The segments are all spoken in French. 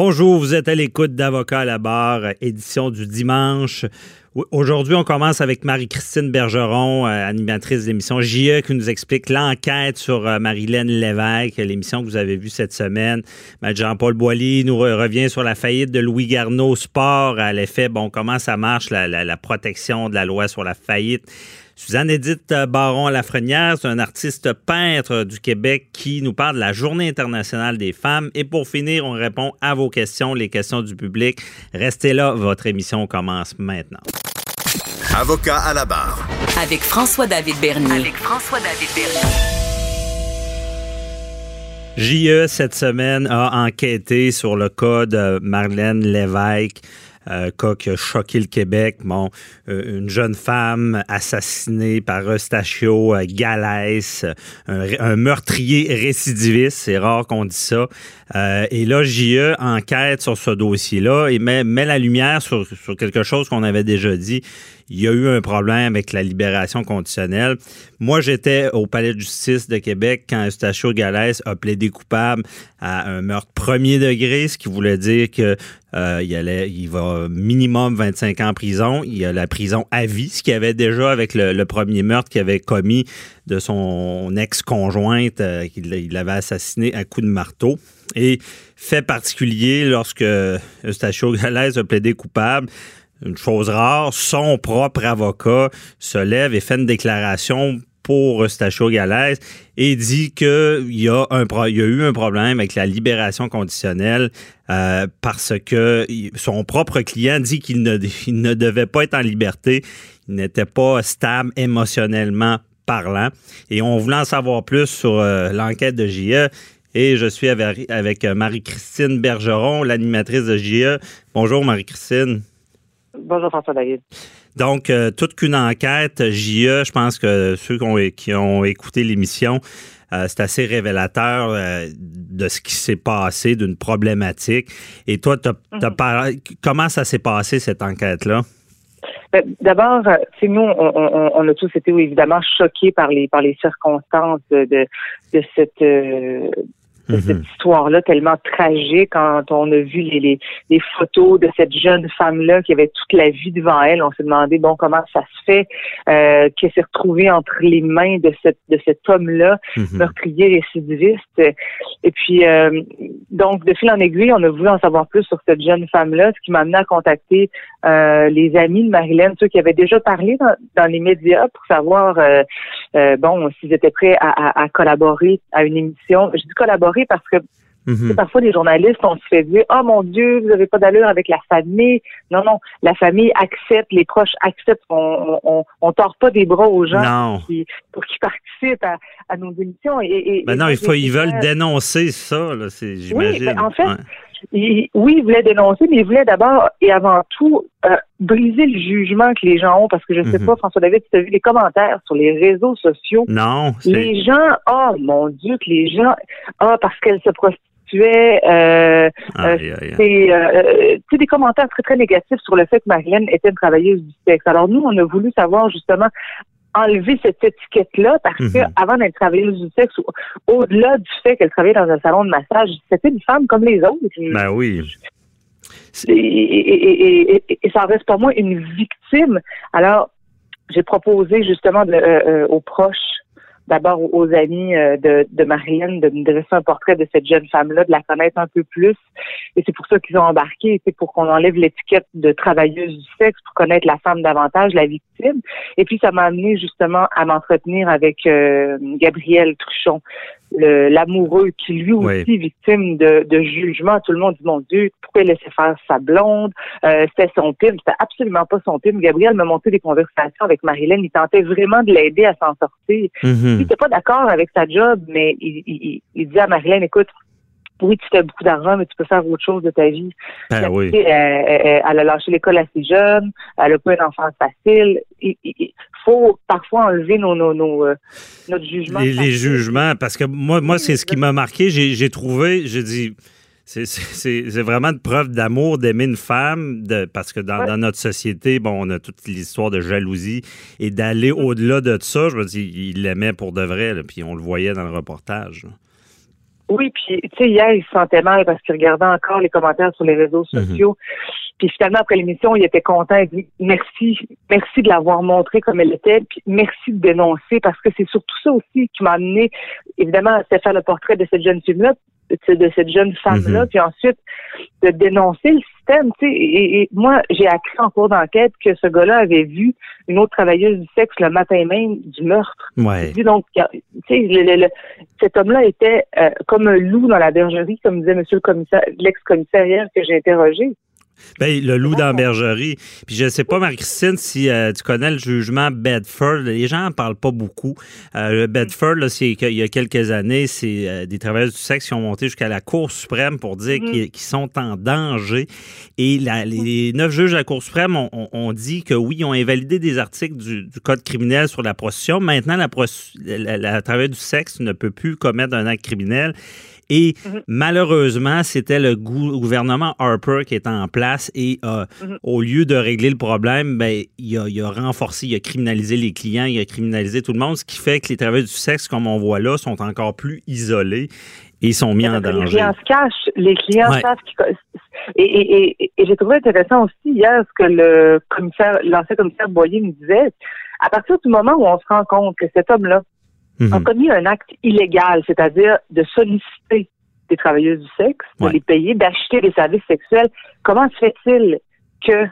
Bonjour, vous êtes à l'écoute d'Avocat à la barre, édition du dimanche. Aujourd'hui, on commence avec Marie-Christine Bergeron, euh, animatrice de l'émission JE, qui nous explique l'enquête sur euh, Marilène Lévesque, l'émission que vous avez vue cette semaine. Jean-Paul Boilly nous revient sur la faillite de Louis Garneau Sport à l'effet, bon, comment ça marche, la protection de la loi sur la faillite. Suzanne-Édith Baron-Lafrenière, c'est un artiste peintre du Québec qui nous parle de la Journée internationale des femmes. Et pour finir, on répond à vos questions, les questions du public. Restez là, votre émission commence maintenant. Avocat à la barre. Avec François-David Bernier. Avec François-David Bernier. JE, cette semaine, a enquêté sur le cas de Marlène Lévesque euh, cas a choqué le Québec. Euh, une jeune femme assassinée par Eustachio euh, Galès, un, meurtrier récidiviste, c'est rare qu'on dise ça. et là, JE enquête sur ce dossier-là et met, la lumière sur quelque chose qu'on avait déjà dit il y a eu un problème avec la libération conditionnelle. Moi, j'étais au Palais de justice de Québec quand Eustachio Galès a plaidé coupable à un meurtre premier degré, ce qui voulait dire que euh, il, allait, il va minimum 25 ans en prison. Il y a la prison à vie, ce qu'il avait déjà avec le, premier meurtre qu'il avait commis de son ex-conjointe euh, qu'il avait assassiné à coups de marteau. Et fait particulier, lorsque Eustachio Galès a plaidé coupable, une chose rare, son propre avocat se lève et fait une déclaration pour Eustachio Galès et dit qu'il y, a y a eu un problème avec la libération conditionnelle euh, parce que son propre client dit qu'il ne, ne devait pas être en liberté, il n'était pas stable émotionnellement parlant. Et on voulait en savoir plus sur euh, l'enquête de JE. Et je suis avec, avec Marie-Christine Bergeron, l'animatrice de JE. Bonjour Marie-Christine. Bonjour François David. Donc, euh, toute qu'une enquête, JE, je pense que ceux qui ont, écouté l'émission, euh, c'est assez révélateur euh, de ce qui s'est passé, d'une problématique. Et toi, mhm. comment ça s'est passé, cette enquête-là? Ben, d'abord, nous, on, on, a tous été évidemment choqués par les par les circonstances de, de cette cette mhm. histoire-là tellement tragique quand on a vu les, les, les photos de cette jeune femme-là qui avait toute la vie devant elle. On s'est demandé bon comment ça se fait euh, qu'elle s'est retrouvée entre les mains de cette de cet homme-là, mhm. meurtrier récidiviste. Et puis euh, donc de fil en aiguille, on a voulu en savoir plus sur cette jeune femme-là, ce qui m'a amené à contacter euh, les amis de Marilyn, ceux qui avaient déjà parlé dans, dans les médias pour savoir euh, euh, bon s'ils étaient prêts à, à, à collaborer à une émission. Je dis collaborer parce que mhm. Parfois, les journalistes, on se fait dire, oh mon Dieu, vous n'avez pas d'allure avec la famille. Non, non, la famille accepte, les proches acceptent. On, on, on tord pas des bras aux gens Qui, pour qu'ils participent à, nos émissions. Et, ben non, il faut, ils veulent dénoncer ça, j'imagine. Oui, ben, en fait, oui, ils voulaient dénoncer, mais ils voulaient d'abord et avant tout euh, briser le jugement que les gens ont, parce que je ne sais mhm. pas, François David, tu as vu les commentaires sur les réseaux sociaux. Non. Les gens, oh mon Dieu, que les gens, ah, oh, parce qu'elle se prostituait, euh, euh, c'est euh, des commentaires très, très négatifs sur le fait que Marilyn était une travailleuse du sexe. Alors nous, on a voulu savoir justement enlever cette étiquette-là parce que mhm. avant d'être travailleuse du sexe, au-delà du fait qu'elle travaillait dans un salon de massage, c'était une femme comme les autres. Ben oui. Et, ça reste pour moi une victime. Alors, j'ai proposé justement de, euh, euh, aux proches d'abord aux amis euh, de, de Marianne de me dresser un portrait de cette jeune femme-là, de la connaître un peu plus. Et c'est pour ça qu'ils ont embarqué, c'est pour qu'on enlève l'étiquette de travailleuse du sexe, pour connaître la femme davantage, la victime. Et puis ça m'a amené justement à m'entretenir avec euh, Gabriel Truchon, l'amoureux qui lui aussi victime de, de, jugement. Tout le monde dit mon Dieu, pourquoi il laissait faire sa blonde? Euh, C'était son film, c'était absolument pas son film. Gabriel m'a monté des conversations avec Marilyn. Il tentait vraiment de l'aider à s'en sortir. Mm-hmm. Il n'était pas d'accord avec sa job, mais il, il, il dit à Marilyn, écoute, oui, tu fais beaucoup d'argent, mais tu peux faire autre chose de ta vie. Ben oui. elle, a lâché l'école assez jeune, elle a pas une enfance facile. Il, faut parfois enlever nos, nos, nos euh, notre jugement. Les, les, jugements, parce que moi, moi c'est ce qui m'a marqué. J'ai trouvé, j'ai dit, c'est vraiment une preuve d'amour d'aimer une femme, de, parce que dans, notre société, bon, on a toute l'histoire de jalousie et d'aller au-delà de ça. Je veux dire, il l'aimait pour de vrai, puis on le voyait dans le reportage. Oui, puis tu sais, hier, il se sentait mal parce qu'il regardait encore les commentaires sur les réseaux Mhm. sociaux. Puis finalement, après l'émission, il était content. Il dit merci, merci de l'avoir montré comme elle était, puis merci de dénoncer parce que c'est surtout ça aussi qui m'a amené, évidemment, à faire le portrait de cette jeune fille-là, de de cette jeune femme-là, Mhm. puis ensuite de dénoncer le système. Tu sais, et, et moi, j'ai appris en cours d'enquête que ce gars-là avait vu une autre travailleuse du sexe le matin même du meurtre. Ouais. Donc, tu sais, le- le- le- cet homme-là était euh, comme un loup dans la bergerie, comme disait Monsieur le commissaire, l'ex-commissaire hier que j'ai interrogé. Ben, le loup dans la bergerie. Puis je sais pas, Marie-Christine, si euh, tu connais le jugement Bedford. Les gens en parlent pas beaucoup. Euh, Bedford, là, c'est qu'il y a quelques années, c'est euh, des travailleurs du sexe qui ont monté jusqu'à la Cour suprême pour dire Mhm. qu'ils sont en danger. Et la- les neuf juges de la Cour suprême ont, ont- ont dit que oui, ils ont invalidé des articles du, du Code criminel sur la prostitution. Maintenant, la, pros- la, la travailleuse du sexe ne peut plus commettre un acte criminel. Et Mhm. malheureusement, c'était le gou- gouvernement Harper qui était en place et euh, Mhm. au lieu de régler le problème, ben, il, a, il a renforcé, il a criminalisé les clients, il a criminalisé tout le monde, ce qui fait que les travailleurs du sexe, comme on voit là, sont encore plus isolés et sont mis en Les danger. clients se cachent, les clients Ouais. savent qu'ils... Et, et, et, et j'ai trouvé intéressant aussi hier ce que le commissaire, l'ancien commissaire Boyer me disait. À partir du moment où on se rend compte que cet homme-là Mhm. a commis un acte illégal, c'est-à-dire de solliciter des travailleuses du sexe, de Ouais. les payer, d'acheter des services sexuels, comment se fait-il que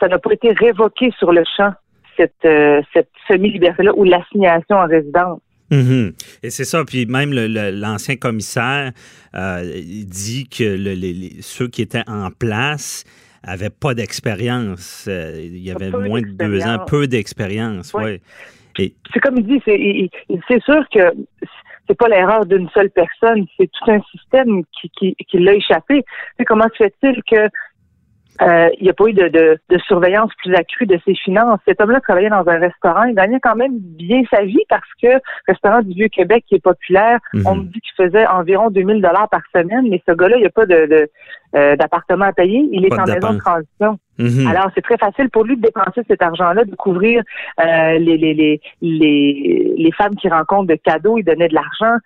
ça n'a pas été révoqué sur le champ, cette, euh, cette semi-liberté-là ou l'assignation en résidence? Mhm. Et c'est ça. Puis même l'ancien commissaire euh, dit que le- les- les- ceux qui étaient en place avaient pas d'expérience. Euh, il y avait Peu moins de deux ans, peu d'expérience. Ouais. Ouais. C'est comme il dit, c'est, sûr que c'est pas l'erreur d'une seule personne, c'est tout un système qui, qui, qui l'a échappé. Tu sais, comment se fait-il que euh, il n'y a pas eu de, de, de surveillance plus accrue de ses finances. Cet homme-là travaillait dans un restaurant, il gagnait quand même bien sa vie parce que le restaurant du Vieux-Québec qui est populaire, Mhm. on me dit qu'il faisait environ 2000 dollars par semaine, mais ce gars-là, il n'y a pas de, de, euh, d'appartement à payer, il est Pas en maison de transition. Mhm. Alors, c'est très facile pour lui de dépenser cet argent-là, de couvrir euh, les, les, les, les, les femmes qui rencontrent de cadeaux, il donnait de l'argent.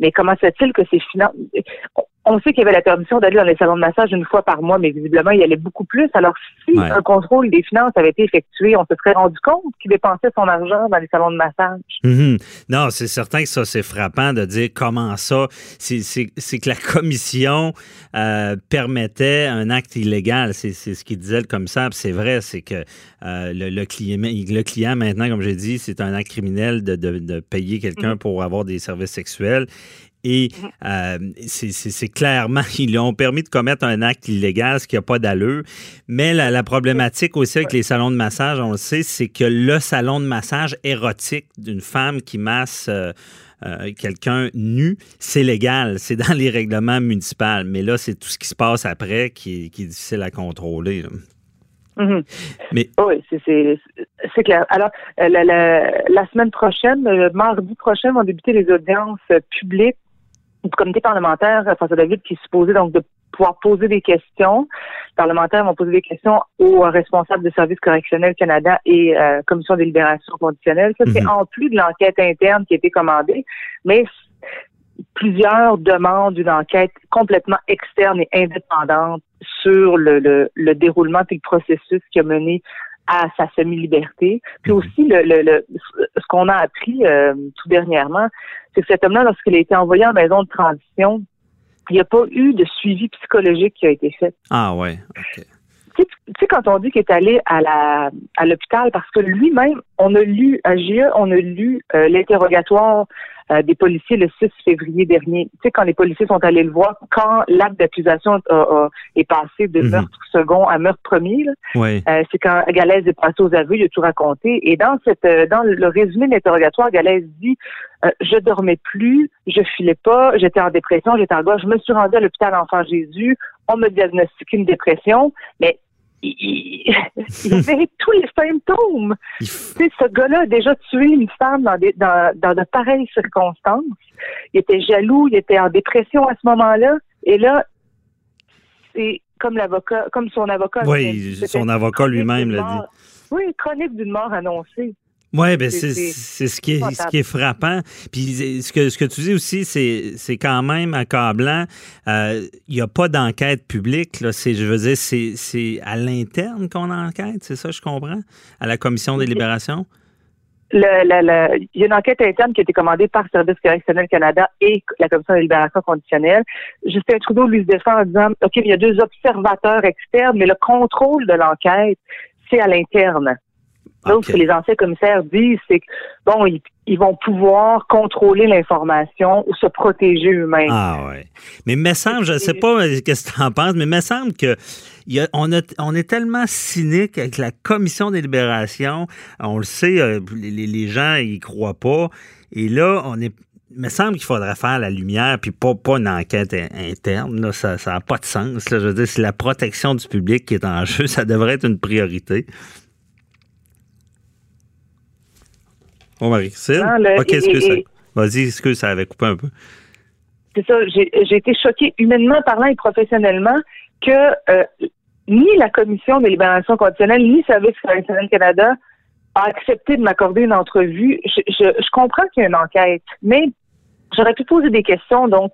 Mais comment se fait-il que ces finances... On sait qu'il y avait la permission d'aller dans les salons de massage une fois par mois, mais visiblement, il y allait beaucoup plus. Alors, si Ouais. un contrôle des finances avait été effectué, on se serait rendu compte qu'il dépensait son argent dans les salons de massage. Mhm. Non, c'est certain que ça, c'est frappant de dire comment ça. C'est que la commission euh, permettait un acte illégal. C'est ce qu'il disait le commissaire. C'est vrai, c'est que euh, le, le client, le client, maintenant, comme j'ai dit, c'est un acte criminel de, de- de payer quelqu'un Mhm. pour avoir des services sexuels. Et euh, c'est- clairement, ils lui ont permis de commettre un acte illégal, ce qui n'a pas d'allure. Mais la, la problématique aussi avec les salons de massage, on le sait, c'est que le salon de massage érotique d'une femme qui masse euh, euh, quelqu'un nu, c'est légal, c'est dans les règlements municipaux. Mais là, c'est tout ce qui se passe après qui, est- qui est difficile à contrôler. là. Mhm. Mais Oui, c'est- clair. Alors, la, la, la semaine prochaine, mardi prochain, vont débuter les audiences publiques du comité parlementaire euh, François David qui est supposé donc de pouvoir poser des questions. Les parlementaires vont poser des questions aux responsables de services correctionnels Canada et euh, commission des libérations conditionnelles. Ça, c'est Mhm. en plus de l'enquête interne qui a été commandée, mais plusieurs demandent une enquête complètement externe et indépendante sur le, le, le déroulement et le processus qui a mené à sa semi-liberté. Puis Mhm. aussi, le, le, le- ce qu'on a appris euh, tout dernièrement, c'est que cet homme-là, lorsqu'il a été envoyé en maison de transition, il n'y a pas eu de suivi psychologique qui a été fait. ah ouais, ok. Tu sais, quand on dit qu'il est allé à la à l'hôpital, parce que lui-même, on a lu à GIE, on a lu euh, l'interrogatoire euh, des policiers le 6 février dernier. Tu sais, quand les policiers sont allés le voir, quand l'acte d'accusation a- a- est passé de Mhm. meurtre second à meurtre premier, Ouais. euh, c'est quand Galaise est passé aux aveux, il a tout raconté. Et dans cette, euh, dans le résumé de l'interrogatoire, Galaise dit euh, je dormais plus, je filais pas, j'étais en dépression, j'étais en gauche, je me suis rendue à l'hôpital Enfant Jésus, on me diagnostiqué une dépression, mais il, avait tous les symptômes. Tu sais, ce gars-là a déjà tué une femme dans, des, dans, dans de pareilles circonstances. Il était jaloux, il était en dépression à ce moment-là. Et là, c'est comme l'avocat, comme son avocat. Oui, son avocat lui-même l'a dit. Oui, chronique d'une mort annoncée. Oui, ben c'est ce qui est ce qui est frappant. Puis ce que ce que tu dis aussi, c'est c'est quand même accablant. Euh, il n'y a pas d'enquête publique. Là. Je veux dire, c'est à l'interne qu'on enquête, c'est ça, je comprends, à la commission des libérations? Le, il y a une enquête interne qui a été commandée par Service correctionnel Canada et la Commission de libération conditionnelle. Justin Trudeau lui se défend en disant, OK, il y a deux observateurs externes, mais le contrôle de l'enquête, c'est à l'interne. Donc, ce que les anciens commissaires disent, c'est que, bon, ils, vont pouvoir contrôler l'information ou se protéger eux-mêmes. Ah ouais. Mais me semble, je ne sais pas euh, ce que tu en penses, mais me semble que on, on est tellement cynique avec la commission des libérations. On le sait, euh, les, gens y croient pas. Et là, on est il me semble qu'il faudrait faire la lumière, puis pas, pas une enquête interne. Là, ça n'a pas de sens. Là. Je veux dire, c'est la protection du public qui est en jeu. Ça devrait être une priorité. Oh, Marie-Christine? OK, excuse. Vas-y, excuse, ça avait coupé un peu? C'est ça. J'ai été choquée humainement parlant et professionnellement que euh, ni la Commission des libérations conditionnelles, ni Service correctionnel Canada a accepté de m'accorder une entrevue. Je, je, comprends qu'il y a une enquête, mais j'aurais pu poser des questions donc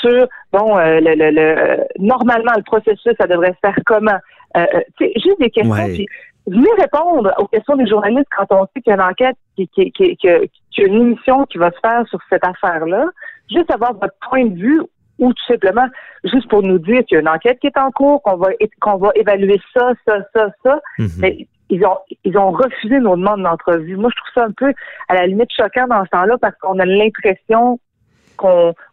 sur bon euh, le, le, le, normalement le processus ça devrait se faire comment? Euh, euh juste des questions puis venez répondre aux questions des journalistes quand on sait qu'il y a une enquête qui, qui, qui, une émission qui va se faire sur cette affaire là juste avoir votre point de vue ou tout simplement juste pour nous dire qu'il y a une enquête qui est en cours, qu'on va qu'on va évaluer ça, ça, ça, ça. Mhm. Mais ils ont ils ont refusé nos demandes d'entrevue. Moi, je trouve ça un peu à la limite choquant dans ce temps-là parce qu'on a l'impression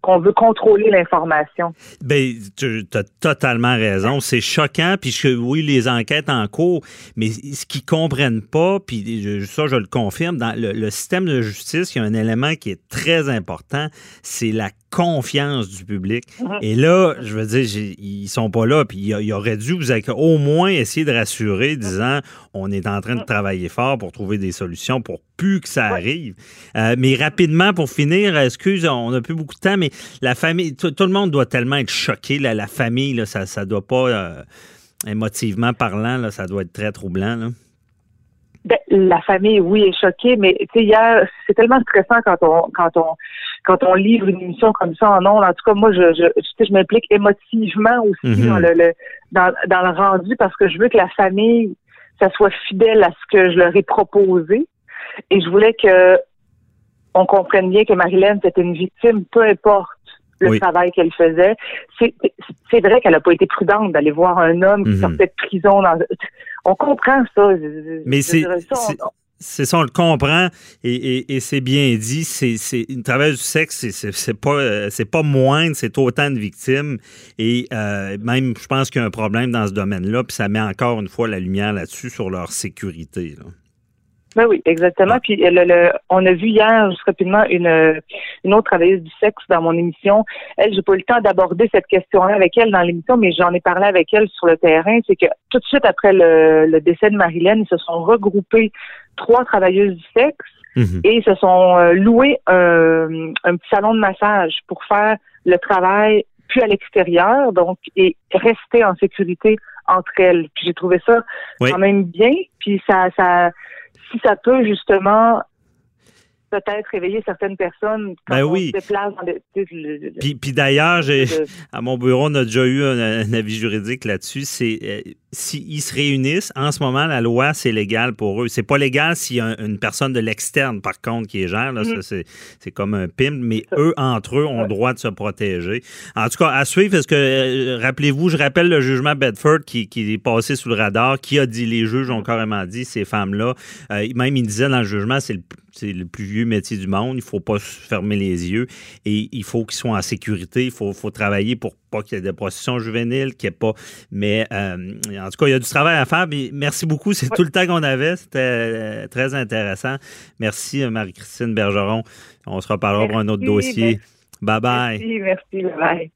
qu'on veut contrôler l'information. Bien, tu as totalement raison. C'est choquant. Puis oui, les enquêtes en cours, mais ce qu'ils comprennent pas, puis ça, je le confirme, dans le, système de justice, il y a un élément qui est très important, c'est la confiance du public. Mhm. Et là, je veux dire, ils sont pas là, puis il aurait dû vous au moins essayer de rassurer, disant on est en train de mhm. travailler fort pour trouver des solutions pour plus que ça arrive. Euh, mais rapidement, pour finir, excuse, on n'a plus beaucoup de temps, mais la famille, tout, le monde doit tellement être choqué. la famille, là, ça ne doit pas, euh, émotivement parlant, là, ça doit être très troublant. Là. Ben, la famille, oui, est choquée, mais hier, c'est tellement stressant quand on quand on quand on livre une émission comme ça en ondes. En tout cas, moi, je je, je m'implique émotivement aussi mhm. dans le, dans, dans le rendu parce que je veux que la famille, ça soit fidèle à ce que je leur ai proposé. Et je voulais que on comprenne bien que Marilyn, c'était une victime, peu importe le travail qu'elle faisait. C'est vrai qu'elle n'a pas été prudente d'aller voir un homme qui mhm. sortait de prison. On comprend ça. Mais c'est c'est ça, on le comprend et, c'est bien dit. C'est une travail du sexe, c'est pas c'est pas moindre, c'est autant de victimes et euh, même je pense qu'il y a un problème dans ce domaine-là. Puis ça met encore une fois la lumière là-dessus sur leur sécurité. Ben oui, exactement. Puis le, on a vu hier, juste rapidement, une, une autre travailleuse du sexe dans mon émission. Elle, j'ai pas eu le temps d'aborder cette question-là avec elle dans l'émission, mais j'en ai parlé avec elle sur le terrain. C'est que tout de suite après le, décès de Marilyn, ils se sont regroupés trois travailleuses du sexe mhm. et ils se sont euh, loués un, un petit salon de massage pour faire le travail plus à l'extérieur, donc et rester en sécurité entre elles. Puis j'ai trouvé ça quand même bien. Puis ça, ça si ça peut justement peut-être réveiller certaines personnes quand ben oui. on se déplace dans Puis, puis d'ailleurs, à mon bureau, on a déjà eu un, avis juridique là-dessus. C'est euh, s'ils se réunissent, en ce moment, la loi, c'est légal pour eux. C'est pas légal s'il y a une personne de l'externe, par contre, qui est gère. Là, mm-hmm. c'est comme un pimp, mais eux, entre eux, ont le droit de se protéger. En tout cas, à suivre, parce que, euh, rappelez-vous, je rappelle le jugement Bedford qui, qui, est passé sous le radar, qui a dit, les juges ont carrément dit, ces femmes-là, euh, même ils disaient dans le jugement, c'est le c'est le plus vieux métier du monde. Il ne faut pas se fermer les yeux et il faut qu'ils soient en sécurité. Il faut, faut travailler pour pas qu'il y ait des processions juvéniles, qu'il n'y ait pas. Mais euh, en tout cas, il y a du travail à faire. merci beaucoup. C'est tout le temps qu'on avait. C'était euh, très intéressant. Merci, euh, Marie-Christine Bergeron. On se reparlera pour un autre dossier. Bye bye. Merci, merci. Bye bye.